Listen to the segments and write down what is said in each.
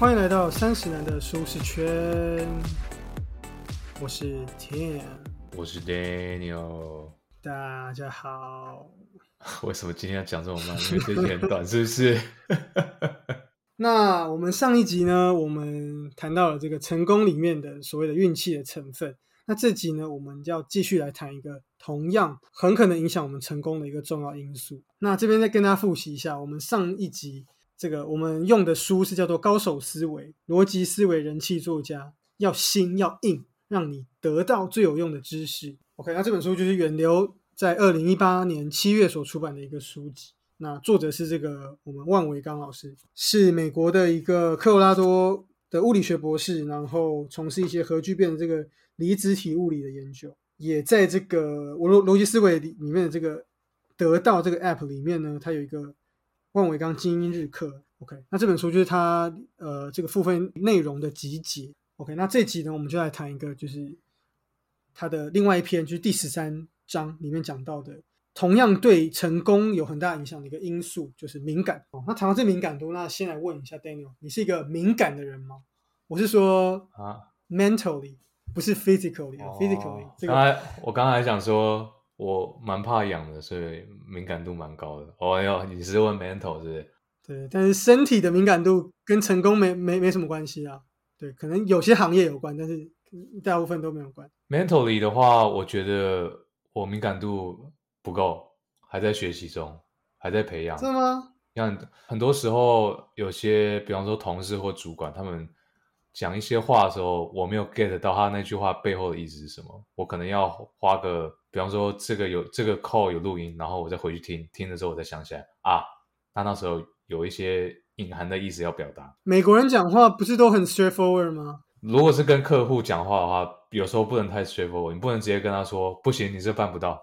欢迎来到三十男的舒适圈，我是 Tim，我是 Daniel。大家好。为什么今天要讲这么慢？因为这集很短，是不是？那我们上一集呢，我们谈到了这个成功里面的所谓的运气的成分。那这集呢，我们要继续来谈一个同样很可能影响我们成功的一个重要因素。那这边再跟大家复习一下，我们上一集这个我们用的书是叫做《高手思维：逻辑思维人气作家》，要新要硬，让你得到最有用的知识。OK，那这本书就是远流在二零一八年七月所出版的一个书籍。那作者是这个我们万维刚老师，是美国的一个科罗拉多的物理学博士，然后从事一些核聚变的这个离子体物理的研究，也在这个我逻逻辑思维里里面的这个得到这个 App 里面呢，它有一个万维刚精英日课。OK，那这本书就是它呃这个付费内容的集结。OK，那这集呢，我们就来谈一个就是它的另外一篇，就是第十三章里面讲到的。同样对成功有很大影响的一个因素就是敏感哦。那谈到这敏感度，那先来问一下 Daniel，你是一个敏感的人吗？我是说啊，mentally 不是 physically 啊，physically。刚才我刚才想说，我蛮怕痒的，所以敏感度蛮高的。哦哟，你是问 mental 是不是？对，但是身体的敏感度跟成功没没没什么关系啊。对，可能有些行业有关，但是大部分都没有关。mentally 的话，我觉得我敏感度。不够，还在学习中，还在培养。是吗？像很多时候，有些比方说同事或主管，他们讲一些话的时候，我没有 get 到他那句话背后的意思是什么。我可能要花个，比方说这个有这个 call 有录音，然后我再回去听，听了之后我再想起来啊，他那时候有一些隐含的意思要表达。美国人讲话不是都很 straightforward 吗？如果是跟客户讲话的话，有时候不能太 straightforward，你不能直接跟他说不行，你这办不到。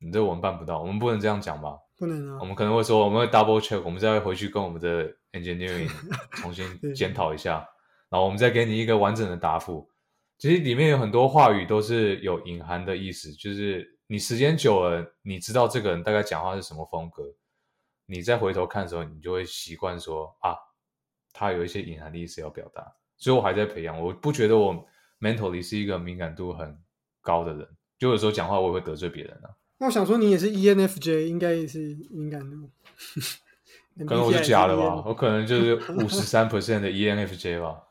你这我们办不到，我们不能这样讲吧？不能啊！我们可能会说，我们会 double check，我们再回去跟我们的 engineering 重新 检讨一下，然后我们再给你一个完整的答复。其实里面有很多话语都是有隐含的意思，就是你时间久了，你知道这个人大概讲话是什么风格，你再回头看的时候，你就会习惯说啊，他有一些隐含的意思要表达。所以我还在培养，我不觉得我 mentally 是一个敏感度很高的人，就有时候讲话我也会得罪别人啊。那我想说，你也是 ENFJ，应该也是敏感度。可能我是 假的吧，我可能就是五十三 percent 的 ENFJ 吧。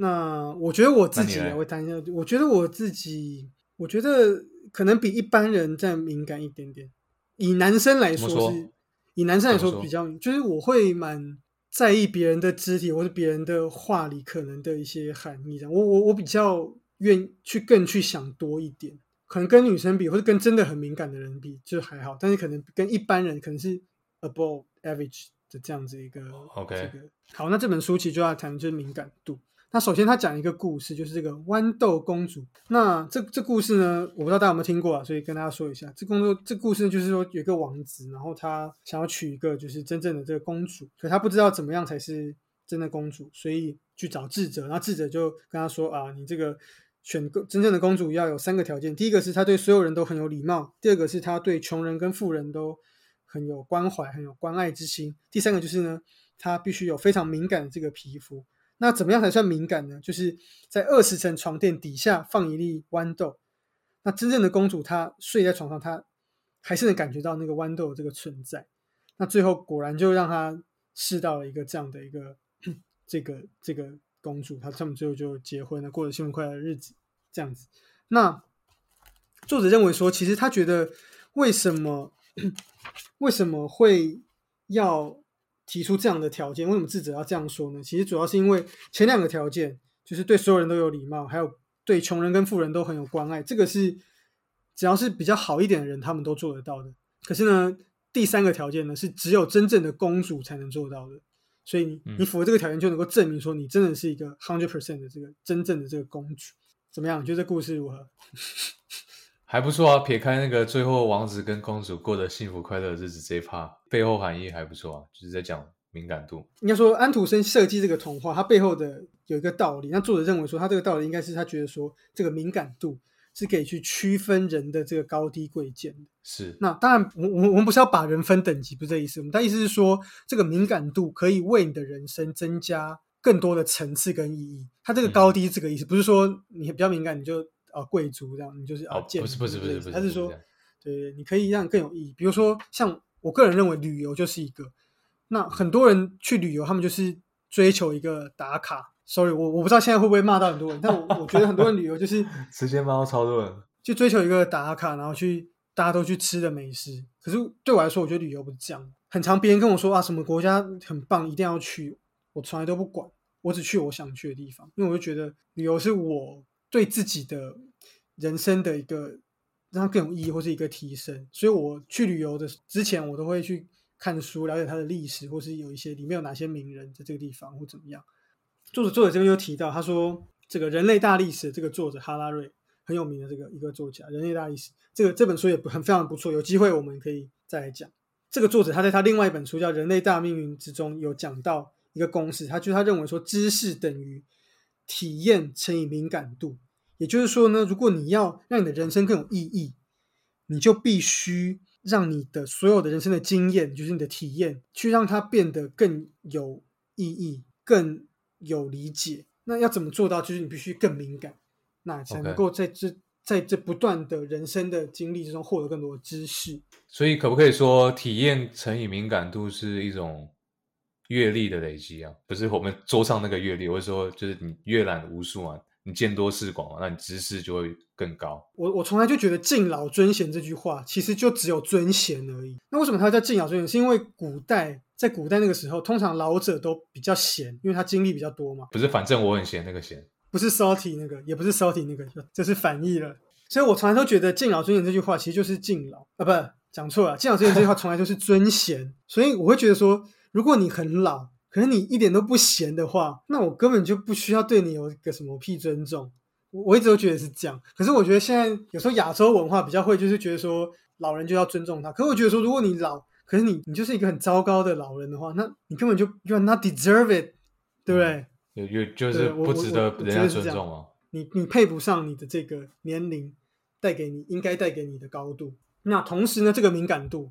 那我觉得我自己，我谈一下，我觉得我自己，我觉得可能比一般人再敏感一点点。以男生来说是，以男生来说比较，就是我会蛮在意别人的肢体或者别人的话里可能的一些含义。这样，我我我比较愿去更去想多一点。可能跟女生比，或者跟真的很敏感的人比，就还好。但是可能跟一般人，可能是 above average 的这样子一个。OK。这个好，那这本书其实就要谈就是敏感度。那首先他讲一个故事，就是这个豌豆公主。那这这故事呢，我不知道大家有没有听过啊，所以跟大家说一下。这工作这故事就是说，有一个王子，然后他想要娶一个就是真正的这个公主，可他不知道怎么样才是真的公主，所以去找智者。然后智者就跟他说啊，你这个。选个真正的公主要有三个条件：第一个是她对所有人都很有礼貌；第二个是她对穷人跟富人都很有关怀、很有关爱之心；第三个就是呢，她必须有非常敏感的这个皮肤。那怎么样才算敏感呢？就是在二十层床垫底下放一粒豌豆。那真正的公主她睡在床上，她还是能感觉到那个豌豆这个存在。那最后果然就让她试到了一个这样的一个这个这个。公主，她他们最后就结婚了，过着幸福快乐的日子，这样子。那作者认为说，其实他觉得为什么 为什么会要提出这样的条件？为什么智者要这样说呢？其实主要是因为前两个条件，就是对所有人都有礼貌，还有对穷人跟富人都很有关爱，这个是只要是比较好一点的人，他们都做得到的。可是呢，第三个条件呢，是只有真正的公主才能做到的。所以你你符合这个条件，就能够证明说你真的是一个 hundred percent 的这个真正的这个公主，怎么样？你觉得这故事如何？还不错啊，撇开那个最后王子跟公主过得幸福快乐的日子这一 part，背后含义还不错啊，就是在讲敏感度。应该说安徒生设计这个童话，它背后的有一个道理。那作者认为说，他这个道理应该是他觉得说这个敏感度。是可以去区分人的这个高低贵贱的。是，那当然，我我我们不是要把人分等级，不是这意思。我们但意思是说，这个敏感度可以为你的人生增加更多的层次跟意义。它这个高低这个意思，不是说你比较敏感你就啊贵族这样，你就是啊贱。不是不是不是不是，他是说，对，你可以让更有意义。比如说，像我个人认为旅游就是一个，那很多人去旅游，他们就是追求一个打卡。Sorry，我我不知道现在会不会骂到很多人，但我我觉得很多人旅游就是 时间骂到超多人，就追求一个打卡，然后去大家都去吃的美食。可是对我来说，我觉得旅游不是这样。很常别人跟我说啊，什么国家很棒，一定要去，我从来都不管，我只去我想去的地方，因为我就觉得旅游是我对自己的人生的一个让它更有意义或是一个提升。所以我去旅游的之前，我都会去看书，了解它的历史，或是有一些里面有哪些名人在这个地方或怎么样。作者作者这边又提到，他说这个人类大历史这个作者哈拉瑞很有名的这个一个作家，人类大历史这个这本书也很非常不错，有机会我们可以再来讲。这个作者他在他另外一本书叫《人类大命运》之中有讲到一个公式，他就他认为说知识等于体验乘以敏感度，也就是说呢，如果你要让你的人生更有意义，你就必须让你的所有的人生的经验，就是你的体验，去让它变得更有意义、更有理解。那要怎么做到？就是你必须更敏感，那才能够在这。在这不断的人生的经历之中，获得更多的知识。所以，可不可以说，体验乘以敏感度是一种阅历的累积啊？不是我们桌上那个阅历，我是说，就是你阅览无数啊，你见多识广啊，那你知识就会更高。我我从来就觉得“敬老尊贤”这句话，其实就只有尊贤而已。那为什么它叫敬老尊贤？是因为古代在古代那个时候，通常老者都比较闲，因为他经历比较多嘛。不是，反正我很闲，那个闲。不是 salty 那个，也不是 salty 那个，这是反义了。所以我从来都觉得“敬老尊贤”这句话其实就是敬老啊，不，讲错了。“敬老尊贤”这句话从来就是尊贤。所以我会觉得说，如果你很老，可是你一点都不闲的话，那我根本就不需要对你有一个什么屁尊重。我我一直都觉得是这样。可是我觉得现在有时候亚洲文化比较会，就是觉得说老人就要尊重他。可是我觉得说，如果你老，可是你你就是一个很糟糕的老人的话，那你根本就 you are not deserve it，对不对？有有就是不值得人家尊重啊！你你配不上你的这个年龄带给你应该带给你的高度。那同时呢，这个敏感度。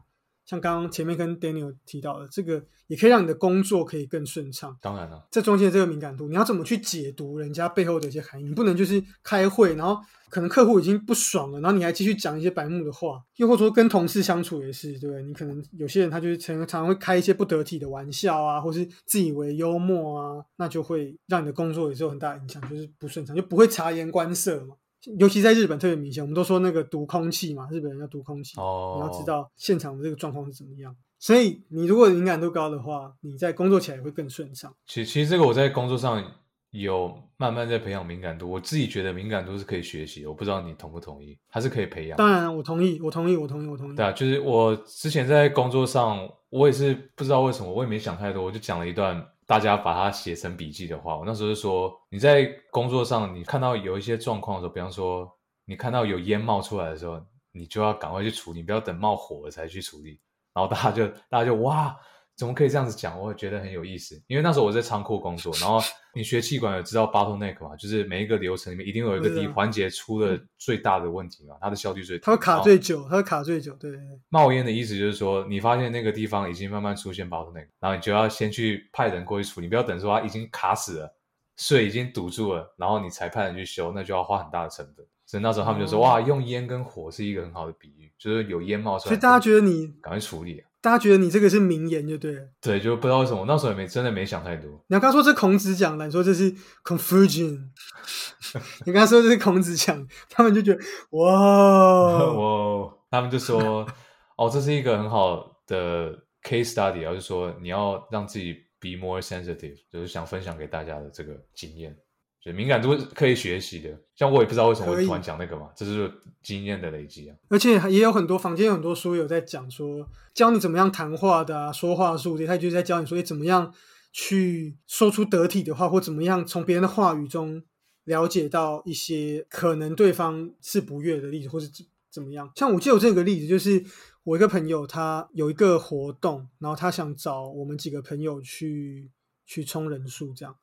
像刚刚前面跟 Daniel 提到的，这个也可以让你的工作可以更顺畅。当然了，这中间这个敏感度，你要怎么去解读人家背后的一些含义？你不能就是开会，然后可能客户已经不爽了，然后你还继续讲一些白目的话，又或者说跟同事相处也是，对不对？你可能有些人他就是常常会开一些不得体的玩笑啊，或是自以为幽默啊，那就会让你的工作也是有很大影响，就是不顺畅，就不会察言观色嘛。尤其在日本特别明显，我们都说那个读空气嘛，日本人要读空气，你要知道现场的这个状况是怎么样。所以你如果敏感度高的话，你在工作起来会更顺畅。其其实这个我在工作上有慢慢在培养敏感度，我自己觉得敏感度是可以学习，我不知道你同不同意，还是可以培养。当然，我同意，我同意，我同意，我同意。对啊，就是我之前在工作上，我也是不知道为什么，我也没想太多，我就讲了一段。大家把它写成笔记的话，我那时候就说，你在工作上，你看到有一些状况的时候，比方说你看到有烟冒出来的时候，你就要赶快去处理，不要等冒火了才去处理。然后大家就大家就哇。怎么可以这样子讲？我会觉得很有意思，因为那时候我在仓库工作，然后你学气管有知道 bottleneck 嘛？就是每一个流程里面一定有一个地环节出了最大的问题嘛，它的效率最，它会卡最久，它会卡最久。对，冒烟的意思就是说，你发现那个地方已经慢慢出现 bottleneck，然后你就要先去派人过去处理，不要等说它已经卡死了，水已经堵住了，然后你才派人去修，那就要花很大的成本。所以那时候他们就说，哇，用烟跟火是一个很好的比喻，就是有烟冒出来，所以大家觉得你赶快处理。大家觉得你这个是名言就对了，对，就不知道为什么，那时候也没真的没想太多。你要刚说这孔子讲的，你说这是 Confucian，你刚说这是孔子讲，他们就觉得哇哇，他们就说哦，这是一个很好的 case study，而是说你要让自己 be more sensitive，就是想分享给大家的这个经验。就敏感度可以学习的，像我也不知道为什么会突然讲那个嘛，这是经验的累积啊。而且也有很多房间有很多书有在讲说，教你怎么样谈话的啊，说话术，他就是在教你说，怎么样去说出得体的话，或怎么样从别人的话语中了解到一些可能对方是不悦的例子，或是怎怎么样。像我记得有这个例子，就是我一个朋友，他有一个活动，然后他想找我们几个朋友去去冲人数，这样。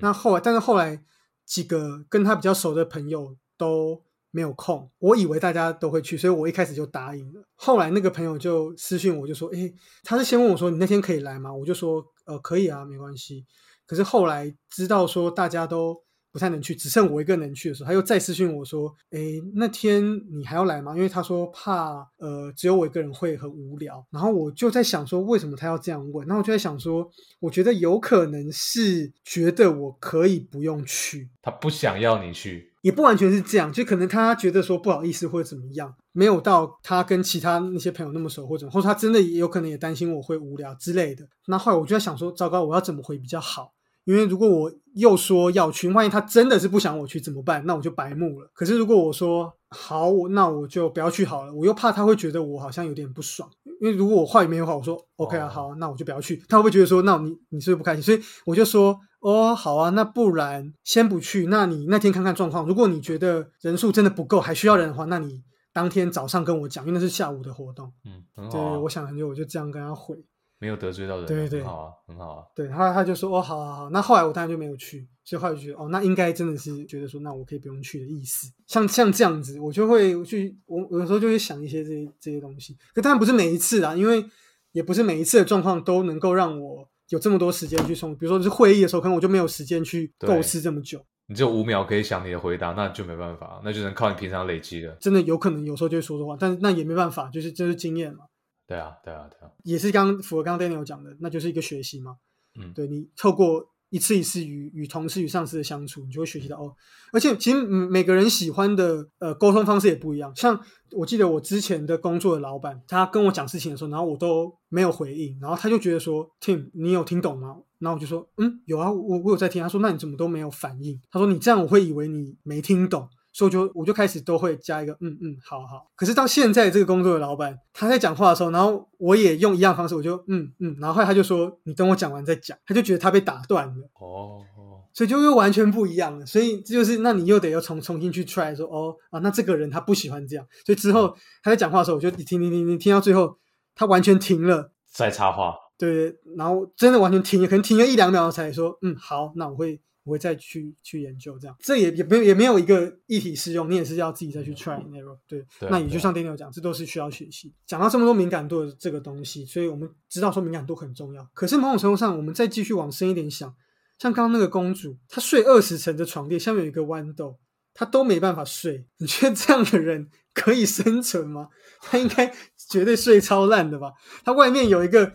那后来，但是后来。几个跟他比较熟的朋友都没有空，我以为大家都会去，所以我一开始就答应了。后来那个朋友就私信我，就说：“诶，他是先问我说你那天可以来吗？”我就说：“呃，可以啊，没关系。”可是后来知道说大家都不太能去，只剩我一个能去的时候，他又再私讯我说：“哎，那天你还要来吗？”因为他说怕呃只有我一个人会很无聊。然后我就在想说，为什么他要这样问？然后我就在想说，我觉得有可能是觉得我可以不用去，他不想要你去，也不完全是这样，就可能他觉得说不好意思或者怎么样，没有到他跟其他那些朋友那么熟，或者或者他真的也有可能也担心我会无聊之类的。那后来我就在想说，糟糕，我要怎么回比较好？因为如果我又说要去，万一他真的是不想我去怎么办？那我就白目了。可是如果我说好，那我就不要去好了。我又怕他会觉得我好像有点不爽。因为如果我话语没有好，我说 OK 啊，好，那我就不要去。他会不会觉得说，那你你是不是不开心？所以我就说，哦，好啊，那不然先不去。那你那天看看状况。如果你觉得人数真的不够，还需要人的话，那你当天早上跟我讲，因为那是下午的活动。嗯，很对，我想很久，我就这样跟他回。没有得罪到人，对对很好啊，很好啊。对，他他就说哦，好好好，那后来我当然就没有去，所以后来就觉得哦，那应该真的是觉得说，那我可以不用去的意思。像像这样子，我就会去，我我有时候就会想一些这些这些东西，可当然不是每一次啊，因为也不是每一次的状况都能够让我有这么多时间去送，比如说是会议的时候，可能我就没有时间去对构思这么久，你只有五秒可以想你的回答，那就没办法，那就能靠你平常累积了。真的有可能有时候就会说错话，但是那也没办法，就是就是经验嘛。对啊，对啊，对啊。也是刚符合刚刚 Daniel 讲的，那就是一个学习嘛。嗯对你透过一次一次与与同事与上司的相处，你就会学习到哦。而且其实嗯每个人喜欢的呃沟通方式也不一样。像我记得我之前的工作的老板，他跟我讲事情的时候，然后我都没有回应，然后他就觉得说，Tim，你有听懂吗？然后我就说，嗯，有啊，我我有在听。他说，那你怎么都没有反应？他说你这样我会以为你没听懂。所以我就我就开始都会加一个嗯嗯好好，可是到现在这个工作的老板他在讲话的时候，然后我也用一样方式，我就嗯嗯，然后后来他就说你等我讲完再讲，他就觉得他被打断了，哦哦，所以就又完全不一样了。所以这就是那你又得要重重新去 try 说哦啊，那这个人他不喜欢这样，所以之后他在讲话的时候，我就听听听听听到最后，他完全停了。再插话，对，然后真的完全停了，可能停了一两秒才说，嗯，好，那我会我会再去去研究这样。这也也没有也没有一个一体适用，你也是要自己再去 try and error。对，对那也就像 Daniel 讲，这都是需要学习。讲到这么多敏感度的这个东西，所以我们知道说敏感度很重要。可是某种程度上，我们再继续往深一点想，像刚刚那个公主，她睡二十层的床垫，下面有一个豌豆，她都没办法睡。你觉得这样的人可以生存吗？他应该绝对睡超烂的吧？他外面有一个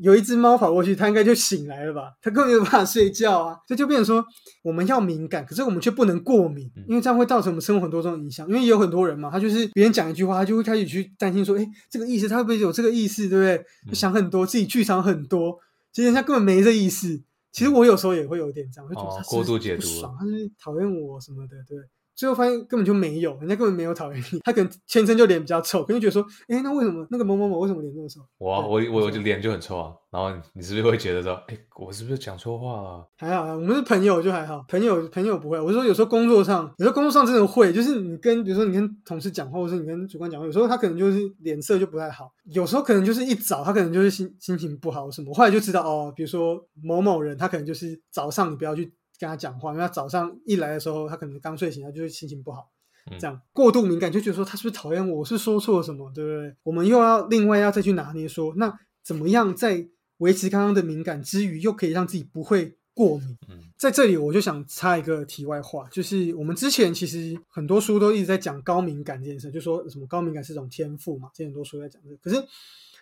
有一只猫跑过去，它应该就醒来了吧？它根本没有办法睡觉啊！这就变成说，我们要敏感，可是我们却不能过敏，因为这样会造成我们生活很多种影响。因为也有很多人嘛，他就是别人讲一句话，他就会开始去担心说，哎，这个意思他会不会有这个意思，对不对？就想很多，自己剧场很多，其实人家根本没这意思。其实我有时候也会有点这样，会觉得哦他过度解读他是讨厌我什么的，对。最后发现根本就没有，人家根本没有讨厌你，他可能天生就脸比较臭，可能觉得说，哎，那为什么那个某某某为什么脸那么臭？我啊我我我就脸就很臭啊，然后你是不是会觉得说，哎，我是不是讲错话了？还好啊，我们是朋友就还好，朋友朋友不会。我是说有时候工作上，有时候工作上真的会，就是你跟比如说你跟同事讲话，或者是你跟主管讲话，有时候他可能就是脸色就不太好，有时候可能就是一早他可能就是心心情不好什么，后来就知道哦，比如说某某人他可能就是早上你不要去跟他讲话，因为他早上一来的时候他可能刚睡醒，他就是心情不好。嗯这样过度敏感就觉得说他是不是讨厌我，我是说错了什么，对不对？我们又要另外要再去拿捏说，那怎么样在维持刚刚的敏感之余，又可以让自己不会过敏？嗯在这里我就想插一个题外话，就是我们之前其实很多书都一直在讲高敏感这件事，就说什么高敏感是一种天赋嘛，之前很多书在讲这个。可是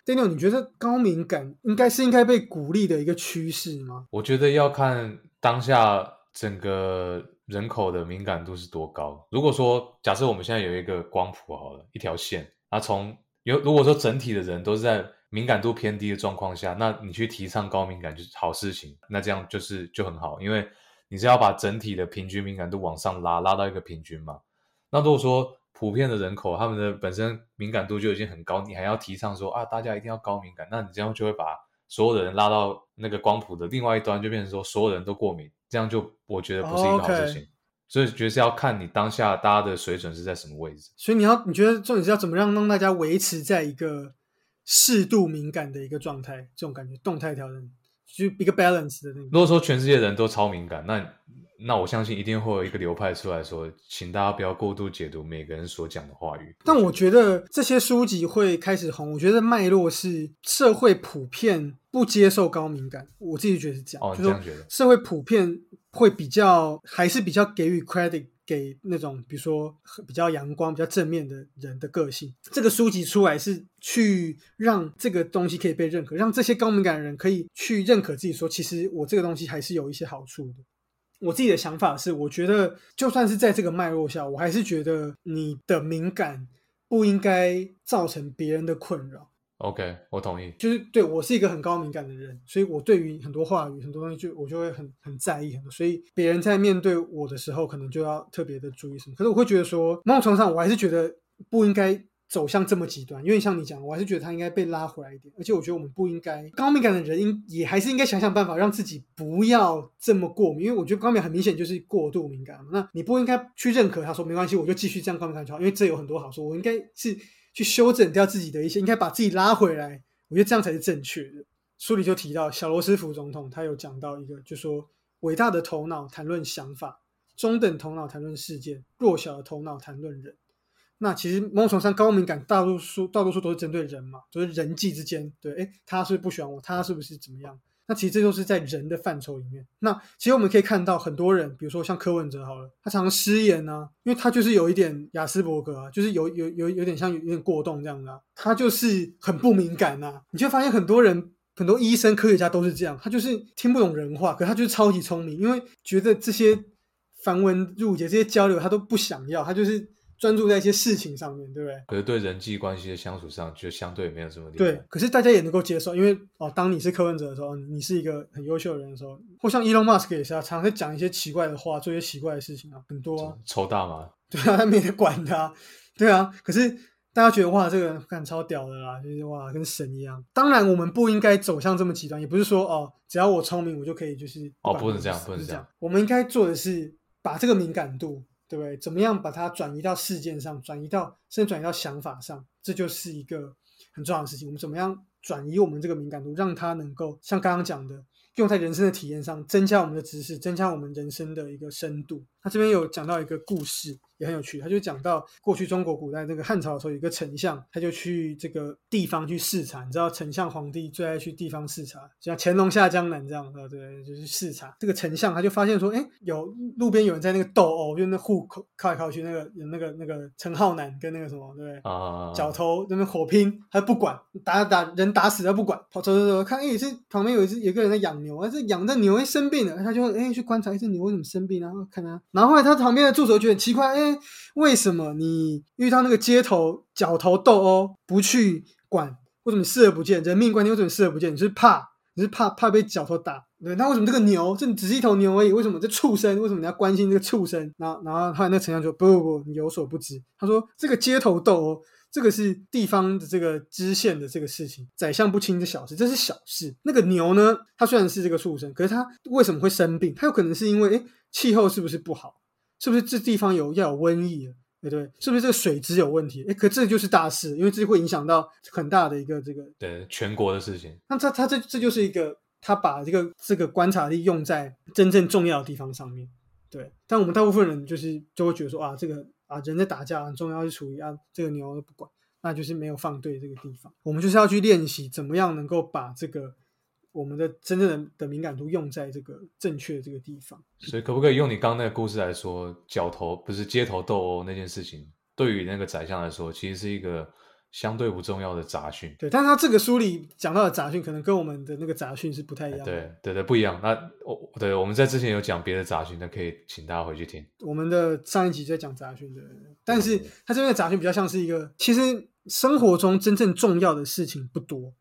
Daniel，你觉得高敏感应该是应该被鼓励的一个趋势吗？我觉得要看当下整个人口的敏感度是多高。如果说假设我们现在有一个光谱好了，一条线，那从有如果说整体的人都是在敏感度偏低的状况下，那你去提倡高敏感就是好事情，那这样就是就很好，因为你是要把整体的平均敏感度往上拉，拉到一个平均嘛。那如果说普遍的人口他们的本身敏感度就已经很高，你还要提倡说啊大家一定要高敏感，那你这样就会把所有的人拉到那个光谱的另外一端，就变成说所有人都过敏，这样就我觉得不是一个好事情。所以觉得是要看你当下大家的水准是在什么位置。所以你要你觉得重点是要怎么样让大家维持在一个适度敏感的一个状态，这种感觉动态调整，就一个 balance 的那种。如果说全世界人都超敏感，那那我相信一定会有一个流派出来说，请大家不要过度解读每个人所讲的话语。但我觉得这些书籍会开始红，我觉得脉络是社会普遍不接受高敏感，我自己觉得是这样。哦，就说这样觉得？社会普遍会比较还是比较给予 credit 给那种比如说比较阳光、比较正面的人的个性。这个书籍出来是去让这个东西可以被认可，让这些高敏感的人可以去认可自己，说其实我这个东西还是有一些好处的。我自己的想法是，我觉得就算是在这个脉络下，我还是觉得你的敏感不应该造成别人的困扰。OK，我同意。就是对我是一个很高敏感的人，所以我对于很多话语、很多东西就我就会很很在意很多，所以别人在面对我的时候，可能就要特别的注意什么。可是我会觉得说，某种程度上，我还是觉得不应该走向这么极端，因为像你讲，我还是觉得他应该被拉回来一点。而且我觉得我们不应该高敏感的人应也还是应该想想办法让自己不要这么过敏，因为我觉得高敏感很明显就是过度敏感。那你不应该去认可他说没关系，我就继续这样高敏感就好，因为这有很多好处。我应该是去修正掉自己的一些，应该把自己拉回来。我觉得这样才是正确的。书里就提到小罗斯福总统，他有讲到一个，就说伟大的头脑谈论想法，中等头脑谈论事件，弱小的头脑谈论人。那其实某种程度上，高敏感大多数大多数都是针对人嘛，就是人际之间，对，哎，他是不是不喜欢我，他是不是怎么样？那其实这就是在人的范畴里面。那其实我们可以看到很多人，比如说像柯文哲好了，他常常失言啊，因为他就是有一点雅斯伯格啊，就是有有有有点像有点过动这样的、啊，他就是很不敏感呐、啊。你就发现很多人。很多医生、科学家都是这样，他就是听不懂人话，可他就是超级聪明，因为觉得这些繁文缛节、这些交流他都不想要，他就是专注在一些事情上面，对不对？可是对人际关系的相处上，就相对没有这么厉害。对，可是大家也能够接受，因为哦，当你是柯文哲的时候，你是一个很优秀的人的时候，或像 Elon Musk 也是啊，常常在讲一些奇怪的话，做一些奇怪的事情啊，很多、啊。抽大麻，对啊，他没得管他，对啊。可是大家觉得哇，这个人干超屌的啦，就是哇，跟神一样。当然，我们不应该走向这么极端，也不是说哦，只要我聪明，我就可以就是哦，不能这样，不是这不能这样。。我们应该做的是把这个敏感度，对不对？怎么样把它转移到事件上，转移到甚至转移到想法上，这就是一个很重要的事情。我们怎么样转移我们这个敏感度，让它能够像刚刚讲的，用在人生的体验上，增加我们的知识，增加我们人生的一个深度。他这边有讲到一个故事，也很有趣。他就讲到过去中国古代那个汉朝的时候，有一个丞相，他就去这个地方去视察。你知道丞相皇帝最爱去地方视察，就像乾隆下江南这样的，对，就是视察。这个丞相他就发现说，哎，有路边有人在那个斗殴，就那户口靠来靠去，那个有那个那个陈浩南跟那个什么，对不对？啊，角头那边火拼，他不管，打打人打死他不管，跑走走走，看哎，这旁边有一只有一个人在养牛啊，这养的牛哎生病了，他就哎去观察一只牛为什么生病，然后看他，然后后来他旁边？的助手觉得很奇怪，哎，为什么你遇到那个街头角头斗殴不去管，为什么你视而不见？人命关天，为什么视而不见？你是怕你是怕怕被角头打？对，那为什么这个牛这只是一头牛而已？为什么这畜生？为什么你要关心这个畜生？然后然后后来那丞相说不不不，你有所不知，他说这个街头斗殴。这个是地方的这个知县的这个事情，宰相不亲的小事，这是小事。那个牛呢，它虽然是这个畜生，可是它为什么会生病？它有可能是因为，哎，气候是不是不好？是不是这地方有要有瘟疫了？对不对？是不是这个水质有问题？哎，可这就是大事，因为这会影响到很大的一个这个。对全国的事情。那他他这这就是一个他把这个这个观察力用在真正重要的地方上面。对，但我们大部分人就是就会觉得说啊，这个。啊，人在打架很重要，是处于啊，这个牛都不管，那就是没有放对这个地方。我们就是要去练习怎么样能够把这个我们的真正的的敏感度用在这个正确的这个地方。所以，可不可以用你刚刚那个故事来说，角头不是街头斗殴那件事情，对于那个宰相来说，其实是一个相对不重要的杂讯。对，但是他这个书里讲到的杂讯，可能跟我们的那个杂讯是不太一样的。对对对，不一样。那我对我们在之前有讲别的杂讯，那可以请大家回去听。我们的上一集在讲杂讯的，但是他这边的杂讯比较像是一个，其实生活中真正重要的事情不多，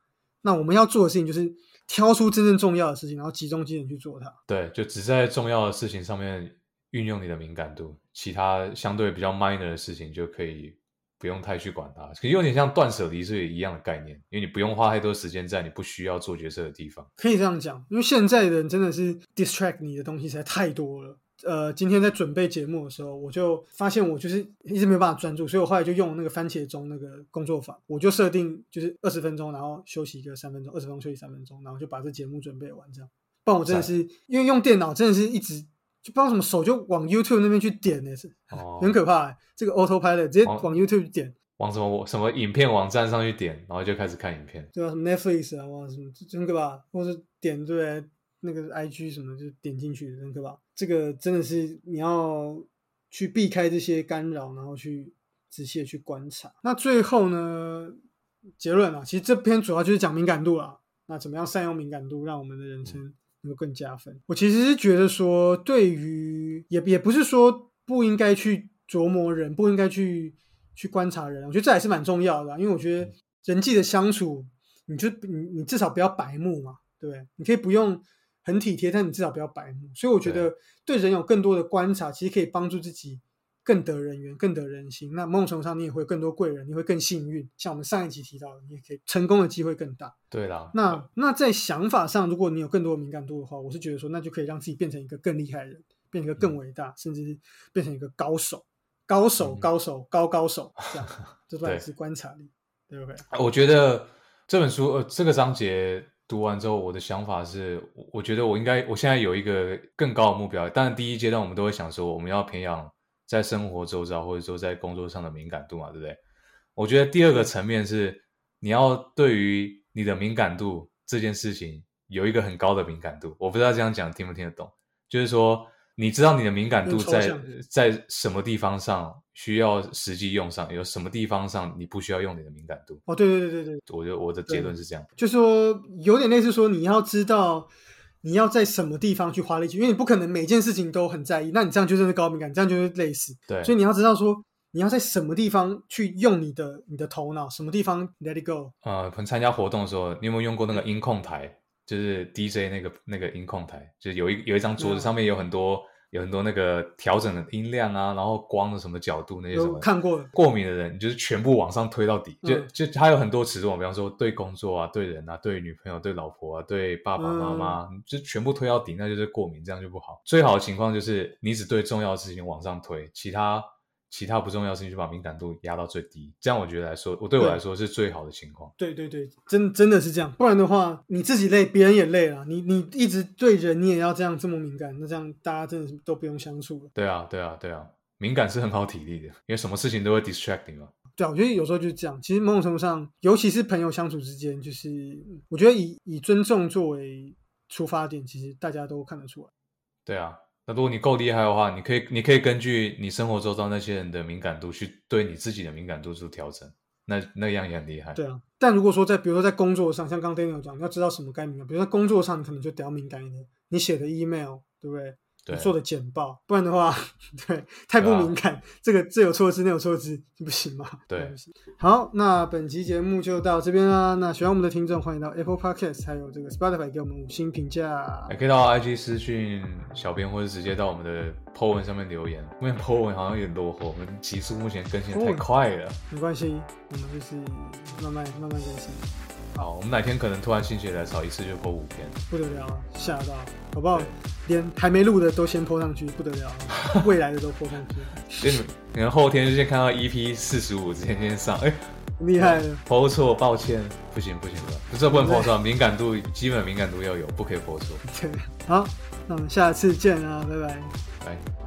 那我们要做的事情就是挑出真正重要的事情，然后集中精神去做它。对，就只在重要的事情上面运用你的敏感度，其他相对比较 minor 的事情就可以不用太去管它。可有点像断舍离是一样的概念，因为你不用花太多时间在你不需要做决策的地方。可以这样讲，因为现在的人真的是 distract 你的东西实在太多了。呃，今天在准备节目的时候，我就发现我就是一直没有办法专注，所以我后来就用那个番茄钟那个工作法，我就设定就是二十分钟，然后休息一个三分钟，二十分钟休息三分钟，然后就把这节目准备完这样。不然我真的是因为用电脑真的是一直就不知道什么手就往 YouTube 那边去点呢，是哦，很可怕、欸。这个 Autopilot 直接哦往 YouTube 点，往什么什么影片网站上去点，然后就开始看影片。对吧、什么 Netflix 啊，哇，什么就很可怕，或是点对那个 IG 什么就点进去，很可吧。这个真的是你要去避开这些干扰，然后去仔细的去观察。那最后呢，结论啊，其实这篇主要就是讲敏感度啦。那怎么样善用敏感度，让我们的人生能够更加分？我其实是觉得说，对于也也不是说不应该去琢磨人，不应该去去观察人，我觉得这还是蛮重要的啊、因为我觉得人际的相处，你就你你至少不要白目嘛，对不对？你可以不用很体贴，但你至少不要白目。所以我觉得对人有更多的观察，其实可以帮助自己更得人缘、更得人心。那某种程度上，你也会有更多贵人，你会更幸运。像我们上一集提到的，你也可以成功的机会更大。对啦，那那在想法上，如果你有更多的敏感度的话，我是觉得说，那就可以让自己变成一个更厉害的人，变成一个更伟大，甚至是变成一个高手、高手、嗯高手、高高手，这样，这都对还是观察力，对不对？我觉得这本书呃这个章节读完之后，我的想法是，我我觉得我应该我现在有一个更高的目标。当然，第一阶段我们都会想说，我们要培养在生活周遭或者说在工作上的敏感度嘛，对不对？我觉得第二个层面是，你要对于你的敏感度这件事情有一个很高的敏感度。我不知道这样讲听不听得懂，就是说。你知道你的敏感度在在什么地方上需要实际用上，有什么地方上你不需要用你的敏感度？哦，对对对对对，我的我的结论是这样。就说有点类似说，你要知道你要在什么地方去花力气，因为你不可能每件事情都很在意，那你这样就真的高敏感，这样就是类似。对，所以你要知道说，你要在什么地方去用你的你的头脑，什么地方 let it go。呃，可能参加活动的时候，你有没有用过那个音控台？就是 DJ 那个那个音控台，就是有一有一张桌子，嗯上面有很多有很多那个调整的音量啊，然后光的什么角度那些什有么。看过的，过敏的人，你就是全部往上推到底，就嗯就他有很多尺度嘛，比方说对工作啊、对人啊、对女朋友、对老婆啊、对爸爸妈妈，嗯就全部推到底，那就是过敏，这样就不好。最好的情况就是你只对重要的事情往上推，其他其他不重要的事情就把敏感度压到最低，这样我觉得来说，我对我来说是最好的情况。对对对，真真的是这样，不然的话你自己累，别人也累了。你你一直对人你也要这样这么敏感，那这样大家真的是都不用相处了。对啊，对啊，对啊，敏感是很好体力的，因为什么事情都会 distract 你嘛。对啊，我觉得有时候就是这样。其实某种程度上，尤其是朋友相处之间，就是我觉得以以尊重作为出发点，其实大家都看得出来。对啊，那如果你够厉害的话，你可以你可以根据你生活周遭那些人的敏感度去对你自己的敏感度做调整，那那样也很厉害。对啊，但如果说在比如说在工作上，像刚刚 Daniel 讲，你要知道什么该敏感，比如说工作上，你可能就比较敏感一点。你写的 email，对不对？做的简报，不然的话，对，太不敏感，这个这有错字，那有错字，就 不行嘛。对。好，那本期节目就到这边啦。那喜欢我们的听众，欢迎到 Apple Podcast 还有这个 Spotify 给我们五星评价也。可以到 IG 私讯小编，或者直接到我们的 po 文上面留言。因为 po 文好像有点落后，我们集数目前更新太快了。没关系，我们就是慢慢慢慢更新，好，我们哪天可能突然心血来潮，一次就 po 五篇。不得了，吓到，好不好对？连还没录的都先播上去，不得了，未来的都播上去，所以你们可能后天就先看到 EP 四十五直接先上，哎、很厉害了。po 错，抱歉，不行不行的，不是不能 po 错，敏感度基本敏感度要有，不可以 po 错。对，好，那我们下次见啊，拜拜。来。